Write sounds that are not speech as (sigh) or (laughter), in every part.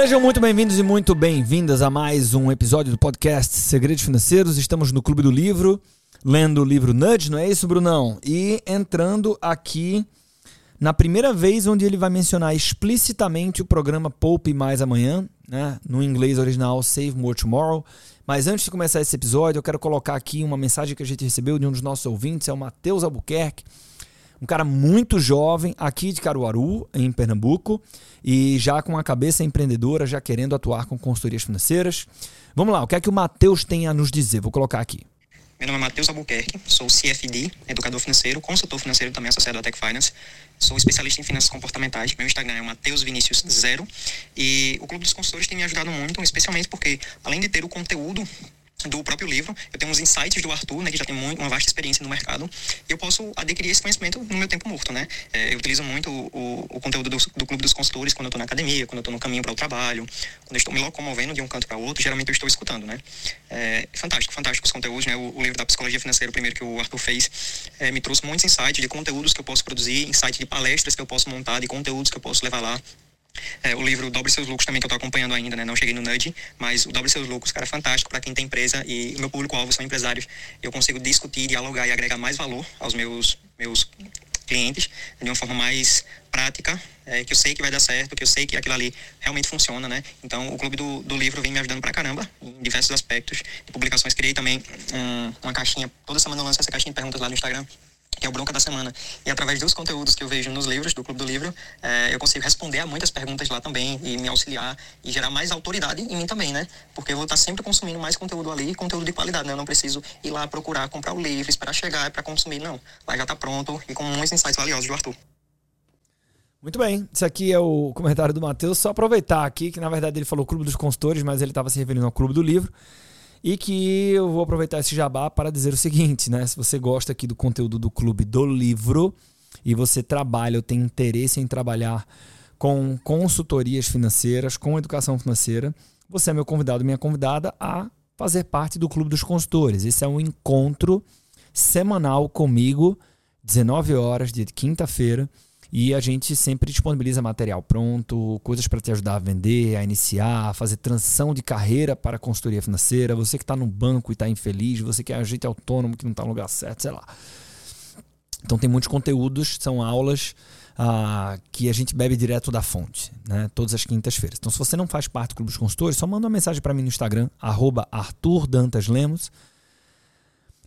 Sejam muito bem-vindos e muito bem-vindas a mais um episódio do podcast Segredos Financeiros. Estamos no Clube do Livro, lendo o livro Nudge, não é isso, Brunão? E entrando aqui na primeira vez onde ele vai mencionar explicitamente o programa Poupe Mais Amanhã, né? no inglês original Save More Tomorrow. Mas antes de começar esse episódio, eu quero colocar aqui uma mensagem que a gente recebeu de um dos nossos ouvintes, é o Matheus Albuquerque um cara muito jovem aqui de Caruaru, em Pernambuco, e já com a cabeça empreendedora, já querendo atuar com consultorias financeiras. Vamos lá, o que é que o Matheus tem a nos dizer? Vou colocar aqui. Meu nome é Matheus Albuquerque, sou CFD, educador financeiro, consultor financeiro também associado à Tech Finance. Sou especialista em finanças comportamentais. Meu Instagram é Matheus Vinícius Zero. E o Clube dos Consultores tem me ajudado muito, especialmente porque, além de ter o conteúdo do próprio livro. Eu tenho uns insights do Arthur, né, que já tem muito, uma vasta experiência no mercado, e eu posso adquirir esse conhecimento no meu tempo morto, né? É, eu utilizo muito o, o conteúdo do, do, Clube dos Consultores quando eu estou na academia, quando eu estou no caminho para o trabalho, quando eu estou me locomovendo de um canto para outro, geralmente eu estou escutando, né? É, fantástico, fantástico os conteúdos, né? O, o, livro da Psicologia Financeira, o primeiro que o Arthur fez, é, me trouxe muitos insights de conteúdos que eu posso produzir, insights de palestras que eu posso montar, de conteúdos que eu posso levar lá é, o livro Dobre Seus Lucros também, que eu estou acompanhando ainda, né? Não cheguei no Nudge, mas o Dobre Seus Lucros, cara, é fantástico para quem tem empresa e o meu público-alvo são empresários. Eu consigo discutir, dialogar e agregar mais valor aos meus, meus clientes de uma forma mais prática, é, que eu sei que vai dar certo, que eu sei que aquilo ali realmente funciona, né? Então, o Clube do, do Livro vem me ajudando pra caramba em diversos aspectos de publicações. Criei também um, uma caixinha, toda semana eu lanço essa caixinha de perguntas lá no Instagram, que é o Bronca da Semana. E através dos conteúdos que eu vejo nos livros do Clube do Livro, é, eu consigo responder a muitas perguntas lá também e me auxiliar e gerar mais autoridade em mim também, né? Porque eu vou estar sempre consumindo mais conteúdo ali, conteúdo de qualidade, né? Eu não preciso ir lá procurar comprar o livro, esperar chegar para consumir, não. Lá já está pronto e com muitos insights valiosos do Arthur. Muito bem, isso aqui é o comentário do Matheus. Só aproveitar aqui que na verdade ele falou Clube dos Consultores, mas ele estava se referindo ao Clube do Livro. E que eu vou aproveitar esse jabá para dizer o seguinte, né? Se você gosta aqui do conteúdo do Clube do Livro e você trabalha ou tem interesse em trabalhar com consultorias financeiras, com educação financeira, você é meu convidado, minha convidada a fazer parte do Clube dos Consultores. Esse é um encontro semanal comigo, 19 horas de quinta-feira e a gente sempre disponibiliza material pronto, coisas para te ajudar a vender, a iniciar, a fazer transição de carreira para a consultoria financeira. Você que está no banco e está infeliz, você que é agente autônomo que não está no lugar certo, sei lá. Então tem muitos conteúdos, são aulas ah, que a gente bebe direto da fonte, né? Todas as quintas-feiras. Então, se você não faz parte do Clube dos Consultores, só manda uma mensagem para mim no Instagram, arroba Arthur Dantas Lemos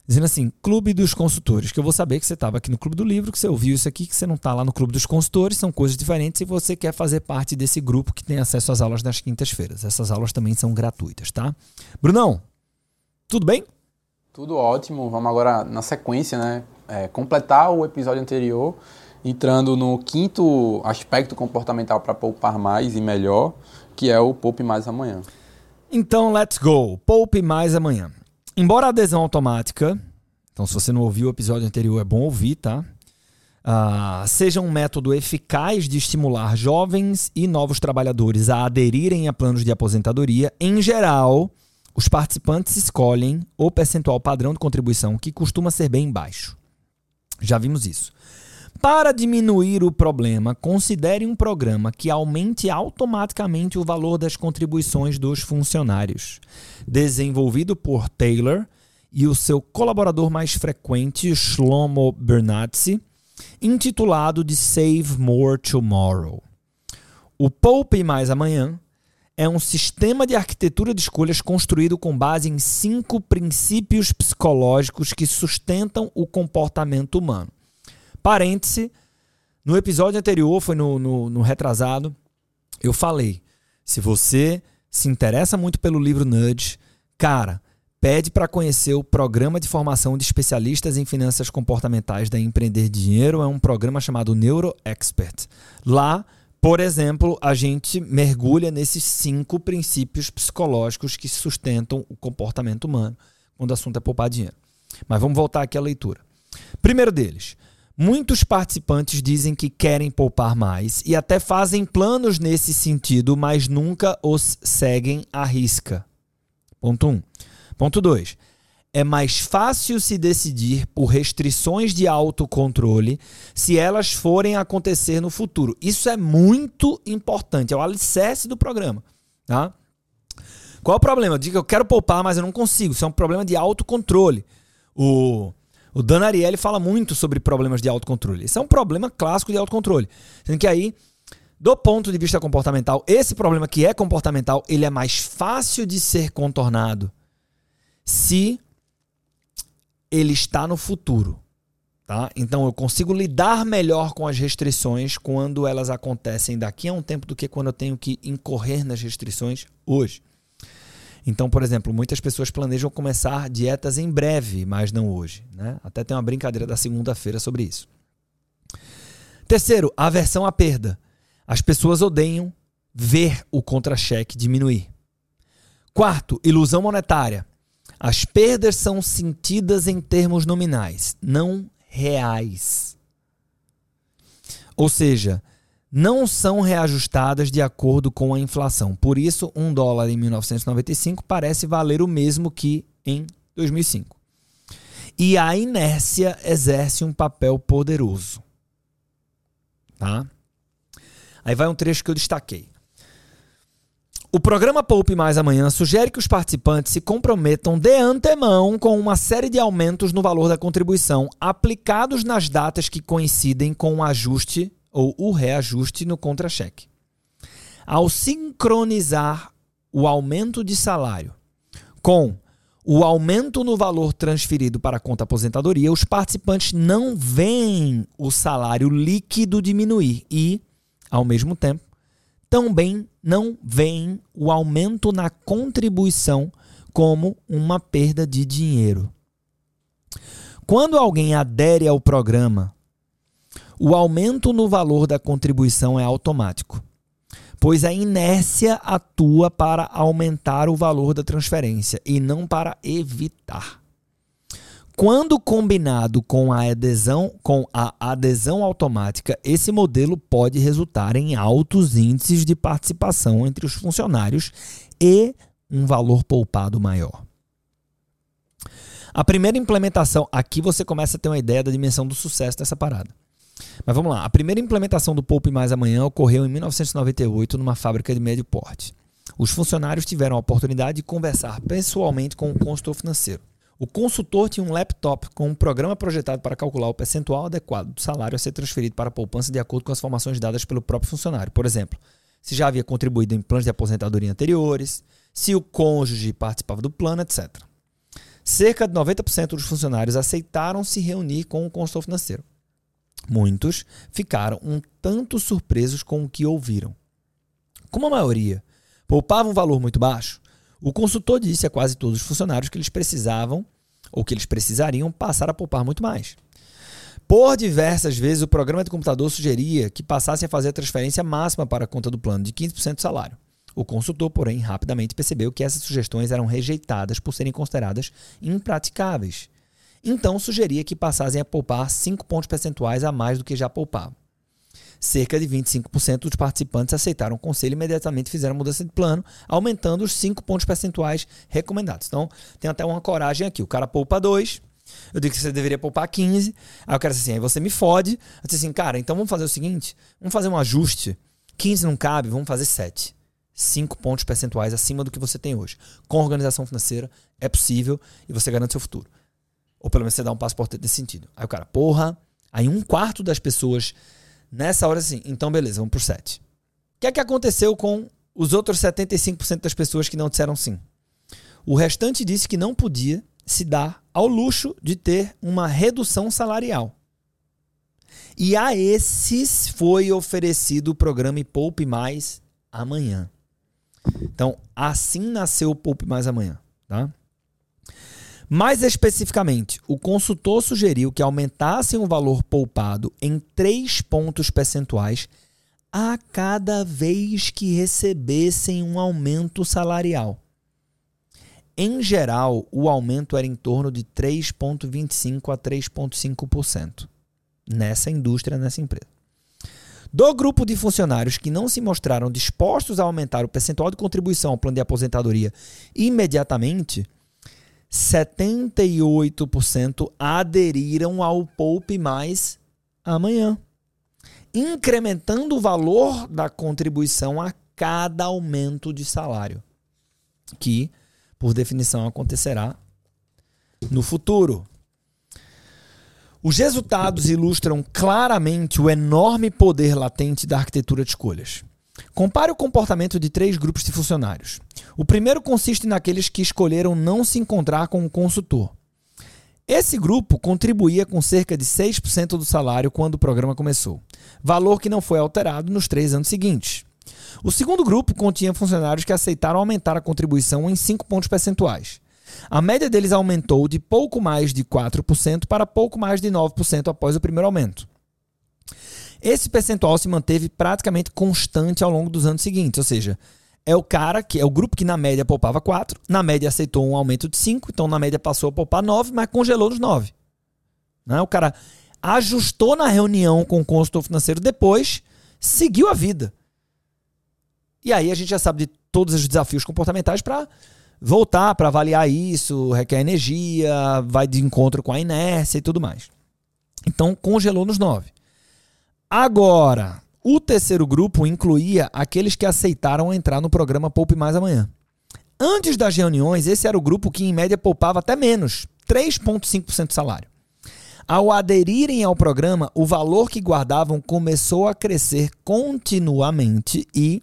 dizendo assim: Clube dos Consultores, que eu vou saber que você estava aqui no Clube do Livro, que você ouviu isso aqui, que você não está lá no Clube dos Consultores, são coisas diferentes e você quer fazer parte desse grupo que tem acesso às aulas das quintas-feiras. Essas aulas também são gratuitas, tá? Brunão, tudo bem? Tudo ótimo. Vamos agora na sequência, né? É, completar o episódio anterior, entrando no quinto aspecto comportamental para poupar mais e melhor, que é o poupe mais amanhã. Então, let's go. Poupe mais amanhã. Embora a adesão automática, então se você não ouviu o episódio anterior, é bom ouvir, tá? Uh, seja um método eficaz de estimular jovens e novos trabalhadores a aderirem a planos de aposentadoria, em geral, os participantes escolhem o percentual padrão de contribuição, que costuma ser bem baixo. Já vimos isso. Para diminuir o problema, considere um programa que aumente automaticamente o valor das contribuições dos funcionários. Desenvolvido por Taylor e o seu colaborador mais frequente, Shlomo Bernatzi, intitulado de Save More Tomorrow. O Poupe Mais Amanhã é um sistema de arquitetura de escolhas construído com base em cinco princípios psicológicos que sustentam o comportamento humano. Parêntese, no episódio anterior, foi no, no, no retrasado, eu falei: se você se interessa muito pelo livro Nudge, cara, pede para conhecer o programa de formação de especialistas em finanças comportamentais da Empreender Dinheiro. É um programa chamado Neuro Expert. Lá, por exemplo, a gente mergulha nesses cinco princípios psicológicos que sustentam o comportamento humano quando o assunto é poupar dinheiro. Mas vamos voltar aqui à leitura. Primeiro deles, Muitos participantes dizem que querem poupar mais e até fazem planos nesse sentido, mas nunca os seguem à risca. Ponto 1. Um. Ponto 2. É mais fácil se decidir por restrições de autocontrole se elas forem acontecer no futuro. Isso é muito importante, é o alicerce do programa. Tá? Qual é o problema? Diga que eu quero poupar, mas eu não consigo. Isso é um problema de autocontrole. O, o Dan Ariely fala muito sobre problemas de autocontrole. Isso é um problema clássico de autocontrole. Sendo que aí, do ponto de vista comportamental, esse problema que é comportamental, ele é mais fácil de ser contornado se ele está no futuro. Tá? Então eu consigo lidar melhor com as restrições quando elas acontecem daqui a um tempo do que quando eu tenho que incorrer nas restrições hoje. Então, por exemplo, muitas pessoas planejam começar dietas em breve, mas não hoje. Né? Até tem uma brincadeira da segunda-feira sobre isso. Terceiro, aversão à perda. As pessoas odeiam ver o contra-cheque diminuir. Quarto, ilusão monetária. As perdas são sentidas em termos nominais, não reais. Ou seja, não são reajustadas de acordo com a inflação. Por isso, um dólar em 1995 parece valer o mesmo que em 2005. E a inércia exerce um papel poderoso. Tá? Aí vai um trecho que eu destaquei. O programa Poupe Mais Amanhã sugere que os participantes se comprometam de antemão com uma série de aumentos no valor da contribuição aplicados nas datas que coincidem com o ajuste ou o reajuste no contra-cheque. Ao sincronizar o aumento de salário com o aumento no valor transferido para a conta aposentadoria, os participantes não veem o salário líquido diminuir e, ao mesmo tempo, também não veem o aumento na contribuição como uma perda de dinheiro. Quando alguém adere ao programa o aumento no valor da contribuição é automático, pois a inércia atua para aumentar o valor da transferência e não para evitar. Quando combinado com a adesão, com a adesão automática, esse modelo pode resultar em altos índices de participação entre os funcionários e um valor poupado maior. A primeira implementação, aqui você começa a ter uma ideia da dimensão do sucesso dessa parada. Mas vamos lá. A primeira implementação do Poupe Mais Amanhã ocorreu em 1998 numa fábrica de médio porte. Os funcionários tiveram a oportunidade de conversar pessoalmente com o consultor financeiro. O consultor tinha um laptop com um programa projetado para calcular o percentual adequado do salário a ser transferido para a poupança de acordo com as informações dadas pelo próprio funcionário. Por exemplo, se já havia contribuído em planos de aposentadoria anteriores, se o cônjuge participava do plano, etc. Cerca de 90% dos funcionários aceitaram se reunir com o consultor financeiro. Muitos ficaram um tanto surpresos com o que ouviram. Como a maioria poupava um valor muito baixo, o consultor disse a quase todos os funcionários que eles precisavam ou que eles precisariam passar a poupar muito mais. Por diversas vezes, o programa de computador sugeria que passassem a fazer a transferência máxima para a conta do plano de 15% do salário. O consultor, porém, rapidamente percebeu que essas sugestões eram rejeitadas por serem consideradas impraticáveis então, sugeria que passassem a poupar 5 pontos percentuais a mais do que já poupavam. Cerca de 25% dos participantes aceitaram o conselho e imediatamente fizeram mudança de plano, aumentando os 5 pontos percentuais recomendados. Então, tem até uma coragem aqui. O cara poupa 2, eu digo que você deveria poupar 15. Aí o cara disse assim, aí você me fode. Eu disse assim, cara, então vamos fazer o seguinte, vamos fazer um ajuste. 15 não cabe, vamos fazer 7. 5 pontos percentuais acima do que você tem hoje. Com organização financeira é possível e você garante seu futuro. Ou pelo menos você dá um passaporte nesse sentido. Aí o cara, porra. Aí um quarto das pessoas, nessa hora assim, então beleza, vamos pro 7. O que é que aconteceu com os outros 75% das pessoas que não disseram sim? O restante disse que não podia se dar ao luxo de ter uma redução salarial. E a esses foi oferecido o programa Poupe Mais Amanhã. Então, assim nasceu o Poupe Mais Amanhã, tá? Mais especificamente, o consultor sugeriu que aumentassem o valor poupado em 3 pontos percentuais a cada vez que recebessem um aumento salarial. Em geral, o aumento era em torno de 3,25% a 3,5% nessa indústria, nessa empresa. Do grupo de funcionários que não se mostraram dispostos a aumentar o percentual de contribuição ao plano de aposentadoria imediatamente, 78% aderiram ao Poupe Mais amanhã, incrementando o valor da contribuição a cada aumento de salário, que, por definição, acontecerá no futuro. Os resultados ilustram claramente o enorme poder latente da arquitetura de escolhas. Compare o comportamento de três grupos de funcionários. O primeiro consiste naqueles que escolheram não se encontrar com o consultor. Esse grupo contribuía com cerca de 6% do salário quando o programa começou, valor que não foi alterado nos três anos seguintes. O segundo grupo continha funcionários que aceitaram aumentar a contribuição em 5 pontos percentuais. A média deles aumentou de pouco mais de 4% para pouco mais de 9% após o primeiro aumento. Esse percentual se manteve praticamente constante ao longo dos anos seguintes, ou seja, é o cara que é o grupo que na média poupava 4, na média aceitou um aumento de 5, então na média passou a poupar 9, mas congelou nos 9. Né? O cara ajustou na reunião com o consultor financeiro depois, seguiu a vida. E aí a gente já sabe de todos os desafios comportamentais para voltar para avaliar isso, requer energia, vai de encontro com a inércia e tudo mais. Então congelou nos 9. Agora, o terceiro grupo incluía aqueles que aceitaram entrar no programa Poupe Mais Amanhã. Antes das reuniões, esse era o grupo que, em média, poupava até menos, 3,5% do salário. Ao aderirem ao programa, o valor que guardavam começou a crescer continuamente e,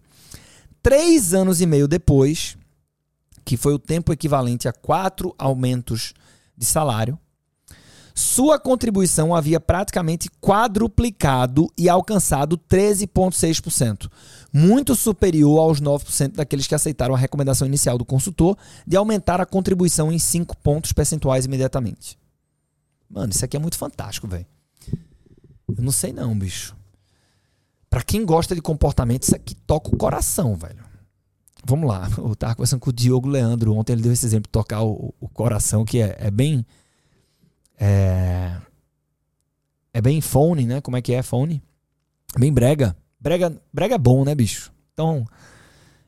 três anos e meio depois, que foi o tempo equivalente a quatro aumentos de salário, sua contribuição havia praticamente quadruplicado e alcançado 13,6%, muito superior aos 9% daqueles que aceitaram a recomendação inicial do consultor de aumentar a contribuição em 5 pontos percentuais imediatamente. Mano, isso aqui é muito fantástico, velho. Eu não sei não, bicho. Para quem gosta de comportamento, isso aqui toca o coração, velho. Vamos lá. (laughs) Eu tava conversando com o Diogo Leandro ontem, ele deu esse exemplo de tocar o, o coração, que é, é bem é, é bem phone, né? Como é que é phone? Bem brega. Brega, brega é bom, né, bicho? Então,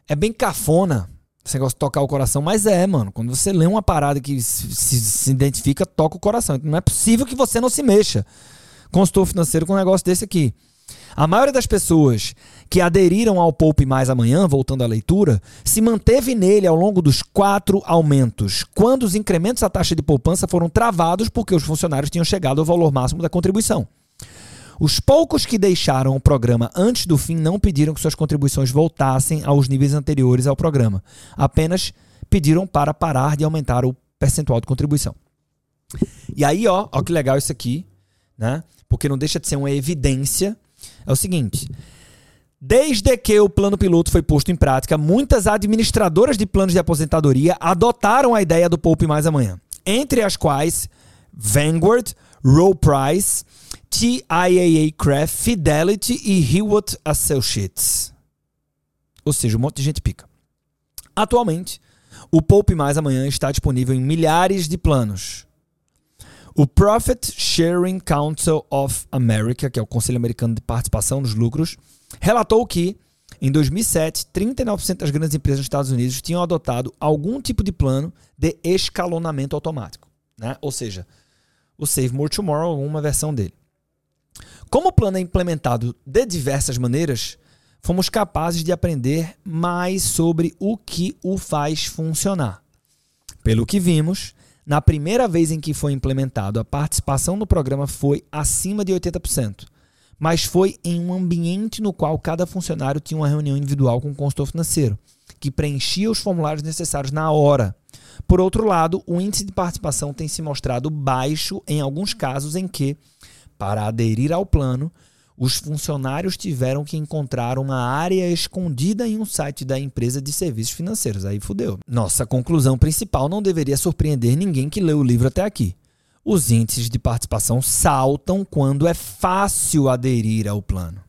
é bem cafona esse negócio de tocar o coração, mas é, mano. Quando você lê uma parada que se, se, se identifica, toca o coração. Não é possível que você não se mexa. Consultor financeiro com um negócio desse aqui. A maioria das pessoas que aderiram ao Poupe Mais Amanhã, voltando à leitura, se manteve nele ao longo dos quatro aumentos, quando os incrementos à taxa de poupança foram travados porque os funcionários tinham chegado ao valor máximo da contribuição. Os poucos que deixaram o programa antes do fim não pediram que suas contribuições voltassem aos níveis anteriores ao programa, apenas pediram para parar de aumentar o percentual de contribuição. E aí, ó, ó que legal isso aqui, né? Porque não deixa de ser uma evidência é o seguinte. Desde que o plano piloto foi posto em prática, muitas administradoras de planos de aposentadoria adotaram a ideia do Poupe Mais Amanhã, entre as quais Vanguard, Roll Price, TIAA Craft, Fidelity e Hewitt Associates. Ou seja, um monte de gente pica. Atualmente, o Poupe Mais Amanhã está disponível em milhares de planos, o Profit Sharing Council of America, que é o Conselho Americano de Participação nos Lucros, relatou que, em 2007, 39% das grandes empresas dos Estados Unidos tinham adotado algum tipo de plano de escalonamento automático. Né? Ou seja, o Save More Tomorrow, uma versão dele. Como o plano é implementado de diversas maneiras, fomos capazes de aprender mais sobre o que o faz funcionar. Pelo que vimos, na primeira vez em que foi implementado, a participação no programa foi acima de 80%, mas foi em um ambiente no qual cada funcionário tinha uma reunião individual com o consultor financeiro, que preenchia os formulários necessários na hora. Por outro lado, o índice de participação tem se mostrado baixo em alguns casos em que, para aderir ao plano, os funcionários tiveram que encontrar uma área escondida em um site da empresa de serviços financeiros. Aí fudeu. Nossa conclusão principal não deveria surpreender ninguém que leu o livro até aqui. Os índices de participação saltam quando é fácil aderir ao plano.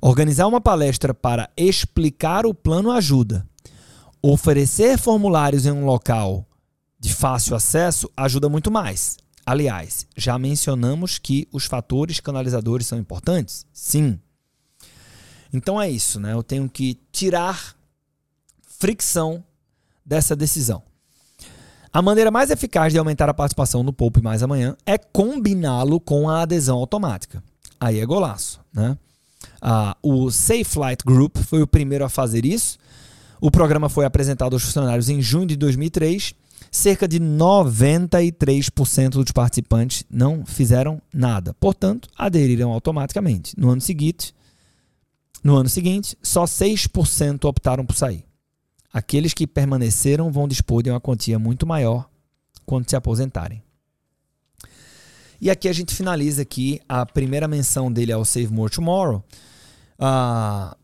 Organizar uma palestra para explicar o plano ajuda. Oferecer formulários em um local de fácil acesso ajuda muito mais. Aliás, já mencionamos que os fatores canalizadores são importantes? Sim. Então é isso, né? Eu tenho que tirar fricção dessa decisão. A maneira mais eficaz de aumentar a participação no Poupe Mais Amanhã é combiná-lo com a adesão automática. Aí é golaço, né? Ah, o Safe Flight Group foi o primeiro a fazer isso. O programa foi apresentado aos funcionários em junho de 2003. Cerca de 93% dos participantes não fizeram nada, portanto, aderiram automaticamente. No ano seguinte, no ano seguinte, só 6% optaram por sair. Aqueles que permaneceram vão dispor de uma quantia muito maior quando se aposentarem. E aqui a gente finaliza aqui a primeira menção dele ao Save More Tomorrow. Ah,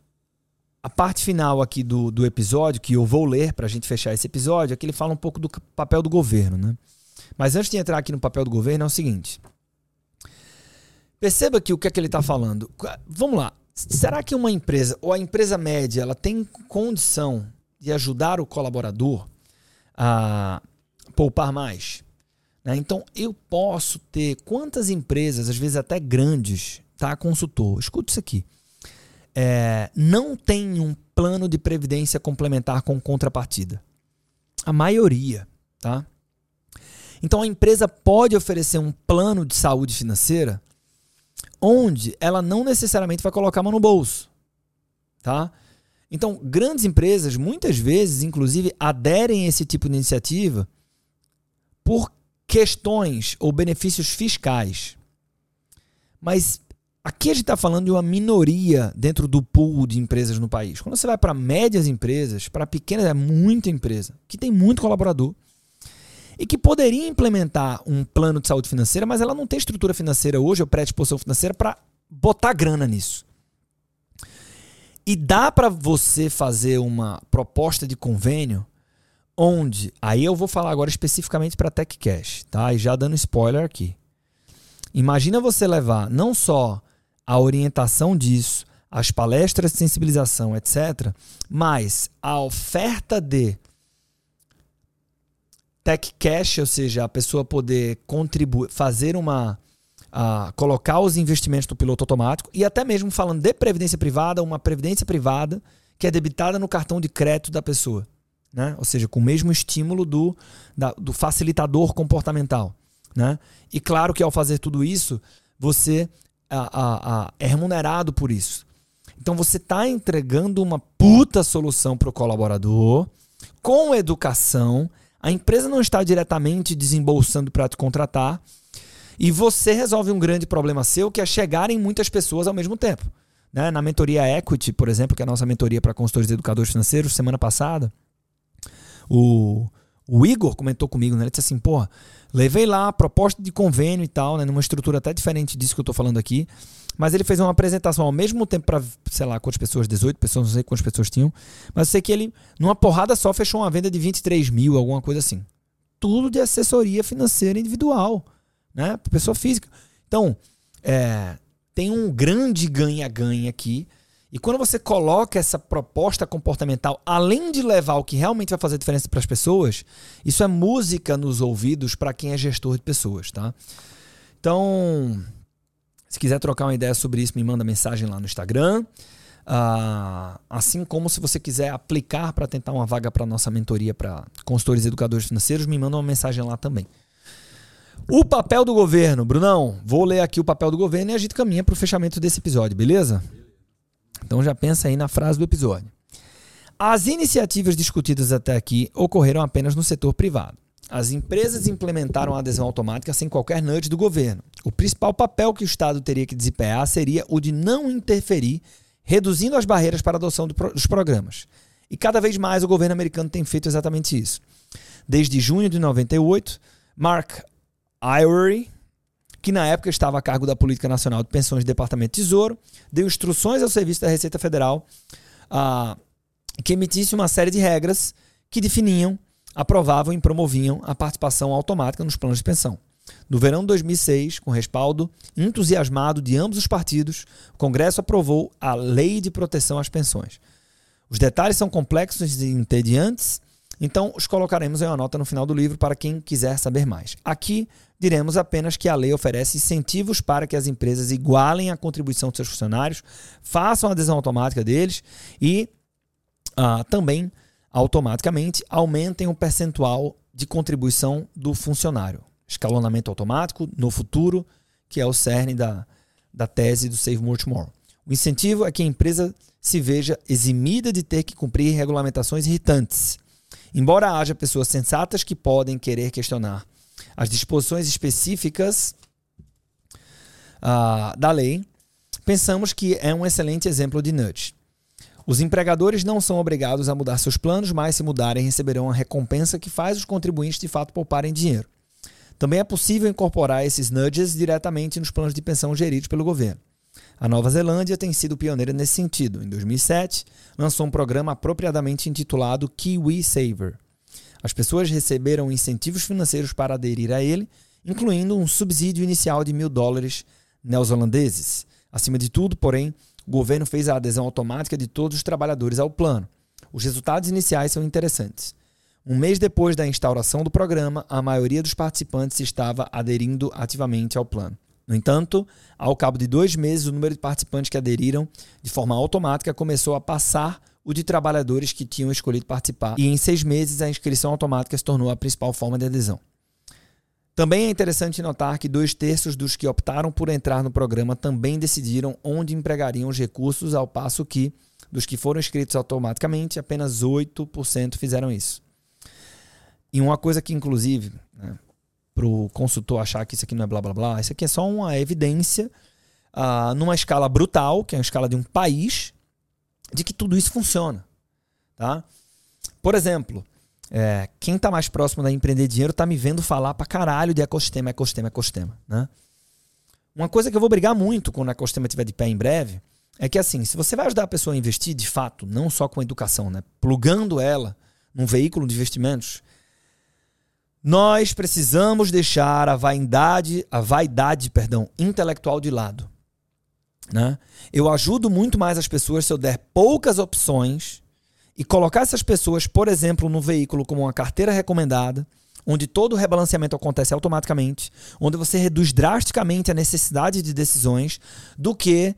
a parte final aqui do, do episódio, que eu vou ler para a gente fechar esse episódio, é que ele fala um pouco do papel do governo. Né? Mas antes de entrar aqui no papel do governo, é o seguinte. Perceba que o que é que ele está falando. Vamos lá. Será que uma empresa, ou a empresa média, ela tem condição de ajudar o colaborador a poupar mais? Né? Então, eu posso ter quantas empresas, às vezes até grandes, tá? Consultor, escuta isso aqui. É, não tem um plano de previdência complementar com contrapartida. A maioria, tá? Então a empresa pode oferecer um plano de saúde financeira onde ela não necessariamente vai colocar a mão no bolso, tá? Então, grandes empresas muitas vezes, inclusive, aderem a esse tipo de iniciativa por questões ou benefícios fiscais. Mas aqui a gente está falando de uma minoria dentro do pool de empresas no país. Quando você vai para médias empresas, para pequenas, é muita empresa, que tem muito colaborador e que poderia implementar um plano de saúde financeira, mas ela não tem estrutura financeira hoje, ou predisposição financeira, para botar grana nisso. E dá para você fazer uma proposta de convênio onde, aí eu vou falar agora especificamente para Tech Cash, tá? E já dando spoiler aqui. Imagina você levar não só a orientação disso, as palestras de sensibilização, etc., mas a oferta de tech cash, ou seja, a pessoa poder contribuir, fazer uma. Uh, colocar os investimentos no piloto automático e até mesmo falando de previdência privada, uma previdência privada que é debitada no cartão de crédito da pessoa. Né? Ou seja, com o mesmo estímulo do, da, do facilitador comportamental. Né? E claro que ao fazer tudo isso, você é remunerado por isso. Então você está entregando uma puta solução para o colaborador com educação a empresa não está diretamente desembolsando para te contratar e você resolve um grande problema seu, que é chegar em muitas pessoas ao mesmo tempo. Né? Na mentoria Equity, por exemplo, que é a nossa mentoria para consultores e educadores financeiros, semana passada, o, o Igor comentou comigo, né? ele disse assim, porra, levei lá proposta de convênio e tal, né? numa estrutura até diferente disso que eu estou falando aqui, mas ele fez uma apresentação ao mesmo tempo para, sei lá, quantas pessoas, 18 pessoas, não sei quantas pessoas tinham. Mas eu sei que ele, numa porrada só, fechou uma venda de 23 mil, alguma coisa assim. Tudo de assessoria financeira individual, né? Pessoa física. Então, é, tem um grande ganha-ganha aqui. E quando você coloca essa proposta comportamental, além de levar o que realmente vai fazer diferença para as pessoas, isso é música nos ouvidos para quem é gestor de pessoas, tá? Então, se quiser trocar uma ideia sobre isso, me manda mensagem lá no Instagram. Uh, assim como se você quiser aplicar para tentar uma vaga para nossa mentoria para consultores e educadores financeiros, me manda uma mensagem lá também. O papel do governo, Brunão, vou ler aqui o papel do governo e a gente caminha para o fechamento desse episódio, beleza? Então já pensa aí na frase do episódio. As iniciativas discutidas até aqui ocorreram apenas no setor privado. As empresas implementaram a adesão automática sem qualquer nudge do governo. O principal papel que o Estado teria que desempenhar seria o de não interferir, reduzindo as barreiras para a adoção do dos programas. E cada vez mais o governo americano tem feito exatamente isso. Desde junho de 98, Mark Ivory, que na época estava a cargo da Política Nacional de Pensões do Departamento de Tesouro, deu instruções ao Serviço da Receita Federal uh, que emitisse uma série de regras que definiam aprovavam e promoviam a participação automática nos planos de pensão. No verão de 2006, com respaldo entusiasmado de ambos os partidos, o Congresso aprovou a Lei de Proteção às Pensões. Os detalhes são complexos e entediantes, então os colocaremos em uma nota no final do livro para quem quiser saber mais. Aqui diremos apenas que a lei oferece incentivos para que as empresas igualem a contribuição de seus funcionários, façam a adesão automática deles e uh, também automaticamente aumentem o percentual de contribuição do funcionário. Escalonamento automático no futuro, que é o cerne da, da tese do Save More Tomorrow. O incentivo é que a empresa se veja eximida de ter que cumprir regulamentações irritantes. Embora haja pessoas sensatas que podem querer questionar as disposições específicas uh, da lei, pensamos que é um excelente exemplo de nudge. Os empregadores não são obrigados a mudar seus planos, mas se mudarem, receberão a recompensa que faz os contribuintes de fato pouparem dinheiro. Também é possível incorporar esses nudges diretamente nos planos de pensão geridos pelo governo. A Nova Zelândia tem sido pioneira nesse sentido. Em 2007, lançou um programa apropriadamente intitulado Kiwi Saver. As pessoas receberam incentivos financeiros para aderir a ele, incluindo um subsídio inicial de mil dólares neozelandeses. Acima de tudo, porém, o governo fez a adesão automática de todos os trabalhadores ao plano. Os resultados iniciais são interessantes. Um mês depois da instauração do programa, a maioria dos participantes estava aderindo ativamente ao plano. No entanto, ao cabo de dois meses, o número de participantes que aderiram de forma automática começou a passar o de trabalhadores que tinham escolhido participar, e em seis meses a inscrição automática se tornou a principal forma de adesão. Também é interessante notar que dois terços dos que optaram por entrar no programa também decidiram onde empregariam os recursos, ao passo que, dos que foram inscritos automaticamente, apenas 8% fizeram isso. E uma coisa que, inclusive, né, para o consultor achar que isso aqui não é blá blá blá. Isso aqui é só uma evidência uh, numa escala brutal, que é a escala de um país, de que tudo isso funciona. Tá? Por exemplo, é, quem está mais próximo da empreender dinheiro está me vendo falar para caralho de ecossistema, ecossistema, ecossistema. Né? Uma coisa que eu vou brigar muito quando o ecossistema estiver de pé em breve é que assim, se você vai ajudar a pessoa a investir de fato, não só com educação, né? plugando ela num veículo de investimentos, nós precisamos deixar a vaidade, a vaidade, perdão, intelectual de lado. Né? Eu ajudo muito mais as pessoas se eu der poucas opções e colocar essas pessoas, por exemplo, no veículo como uma carteira recomendada, onde todo o rebalanceamento acontece automaticamente, onde você reduz drasticamente a necessidade de decisões, do que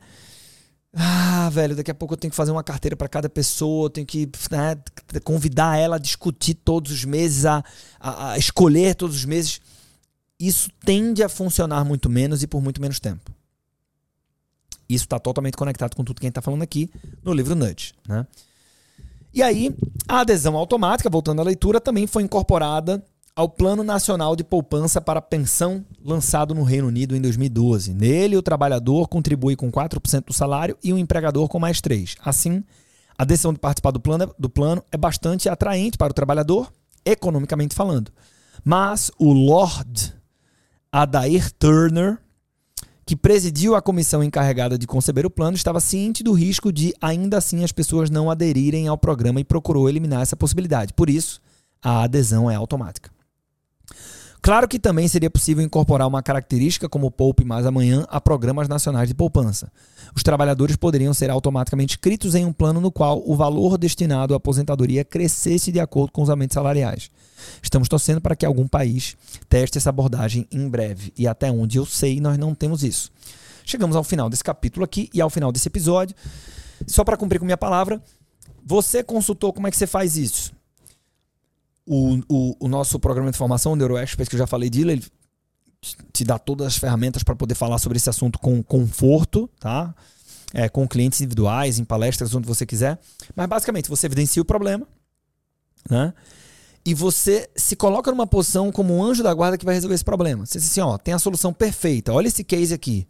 ah, velho, daqui a pouco eu tenho que fazer uma carteira para cada pessoa, eu tenho que né, convidar ela a discutir todos os meses, a, a, a escolher todos os meses. Isso tende a funcionar muito menos e por muito menos tempo. Isso está totalmente conectado com tudo que a gente está falando aqui no livro Nudge. Né? E aí, a adesão automática, voltando à leitura, também foi incorporada ao Plano Nacional de Poupança para Pensão, lançado no Reino Unido em 2012. Nele, o trabalhador contribui com 4% do salário e o empregador com mais 3%. Assim, a decisão de participar do plano, do plano é bastante atraente para o trabalhador, economicamente falando. Mas o Lord Adair Turner, que presidiu a comissão encarregada de conceber o plano, estava ciente do risco de, ainda assim, as pessoas não aderirem ao programa e procurou eliminar essa possibilidade. Por isso, a adesão é automática. Claro que também seria possível incorporar uma característica como Poupe Mais Amanhã a programas nacionais de poupança. Os trabalhadores poderiam ser automaticamente inscritos em um plano no qual o valor destinado à aposentadoria crescesse de acordo com os aumentos salariais. Estamos torcendo para que algum país teste essa abordagem em breve. E até onde eu sei, nós não temos isso. Chegamos ao final desse capítulo aqui e ao final desse episódio. Só para cumprir com minha palavra, você consultou como é que você faz isso? o, o, o nosso programa de formação, o NeuroExpert, que eu já falei dele, ele te dá todas as ferramentas para poder falar sobre esse assunto com conforto, tá? É, com clientes individuais, em palestras, onde você quiser. Mas basicamente, você evidencia o problema, né? E você se coloca numa posição como um anjo da guarda que vai resolver esse problema. Você diz assim, ó, tem a solução perfeita. Olha esse case aqui.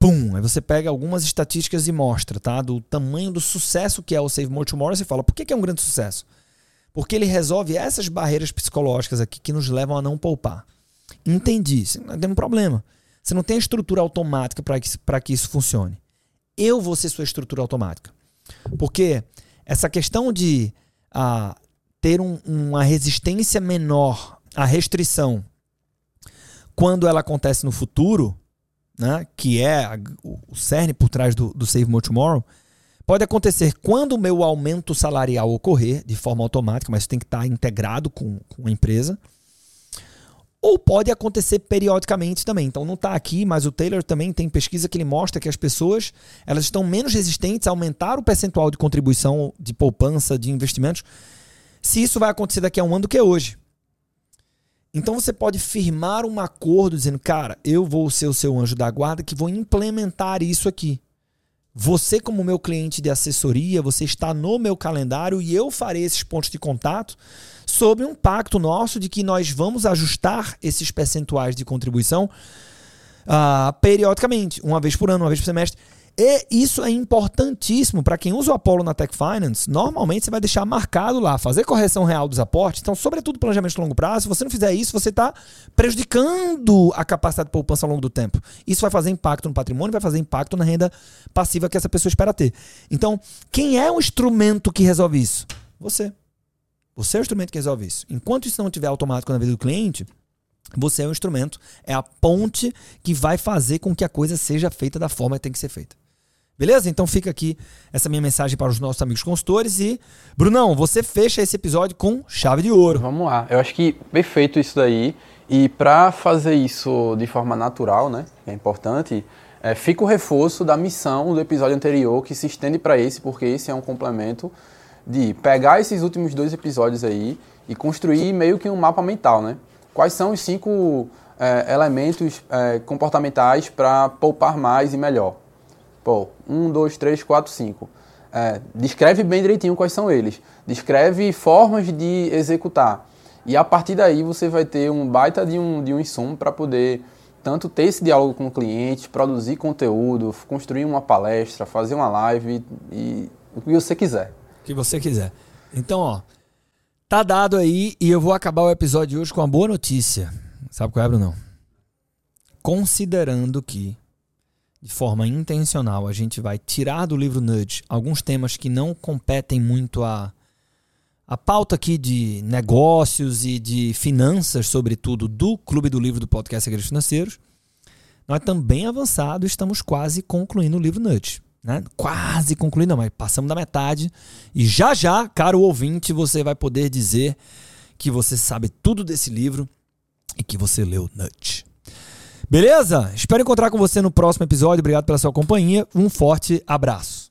Pum! Aí você pega algumas estatísticas e mostra, tá? Do tamanho do sucesso que é o Save More Tomorrow. Você fala, por que, que é um grande sucesso? Porque ele resolve essas barreiras psicológicas aqui que nos levam a não poupar. Entendi, não tem um problema. Você não tem a estrutura automática para que, que isso funcione. Eu vou ser sua estrutura automática. Porque essa questão de ah, ter um, uma resistência menor à restrição quando ela acontece no futuro, né, que é a, o cerne por trás do, do Save More Tomorrow, Pode acontecer quando o meu aumento salarial ocorrer de forma automática, mas tem que estar integrado com, com a empresa. Ou pode acontecer periodicamente também. Então não está aqui, mas o Taylor também tem pesquisa que ele mostra que as pessoas elas estão menos resistentes a aumentar o percentual de contribuição de poupança, de investimentos, se isso vai acontecer daqui a um ano do que hoje. Então você pode firmar um acordo dizendo, cara, eu vou ser o seu anjo da guarda que vou implementar isso aqui Você, como meu cliente de assessoria, você está no meu calendário e eu farei esses pontos de contato sob um pacto nosso de que nós vamos ajustar esses percentuais de contribuição uh, periodicamente, uma vez por ano, uma vez por semestre. E isso é importantíssimo para quem usa o Apollo na Tech Finance. Normalmente você vai deixar marcado lá, fazer correção real dos aportes. Então, sobretudo planejamento de longo prazo, se você não fizer isso, você está prejudicando a capacidade de poupança ao longo do tempo. Isso vai fazer impacto no patrimônio, vai fazer impacto na renda passiva que essa pessoa espera ter. Então, quem é o instrumento que resolve isso? Você. Você é o instrumento que resolve isso. Enquanto isso não estiver automático na vida do cliente, você é o instrumento, é a ponte que vai fazer com que a coisa seja feita da forma que tem que ser feita. Beleza? Então fica aqui essa minha mensagem para os nossos amigos consultores e Brunão, você fecha esse episódio com chave de ouro. Vamos lá. Eu acho que perfeito isso daí. E para fazer isso de forma natural, né, é importante, é, fica o reforço da missão do episódio anterior que se estende para esse, porque esse é um complemento de pegar esses últimos dois episódios aí e construir meio que um mapa mental, né? Quais são os cinco é, elementos é, comportamentais para poupar mais e melhor? Pô, um, dois, três, quatro, cinco. É, descreve bem direitinho quais são eles. Descreve formas de executar. E a partir daí você vai ter um baita de um, de um insumo para poder tanto ter esse diálogo com o cliente, produzir conteúdo, construir uma palestra, fazer uma live e o que você quiser. O que você quiser. Então, ó, tá dado aí e eu vou acabar o episódio de hoje com uma boa notícia. Sabe qual é, Bruno? Considerando que de forma intencional, a gente vai tirar do livro Nudge alguns temas que não competem muito a, a pauta aqui de negócios e de finanças, sobretudo, do Clube do Livro do Podcast Segredos Financeiros. Nós também avançado, estamos quase concluindo o livro Nudge. Né? Quase concluindo, mas passamos da metade. E já já, caro ouvinte, você vai poder dizer que você sabe tudo desse livro e que você leu Nudge. Beleza? Espero encontrar com você no próximo episódio. Obrigado pela sua companhia. Um forte abraço.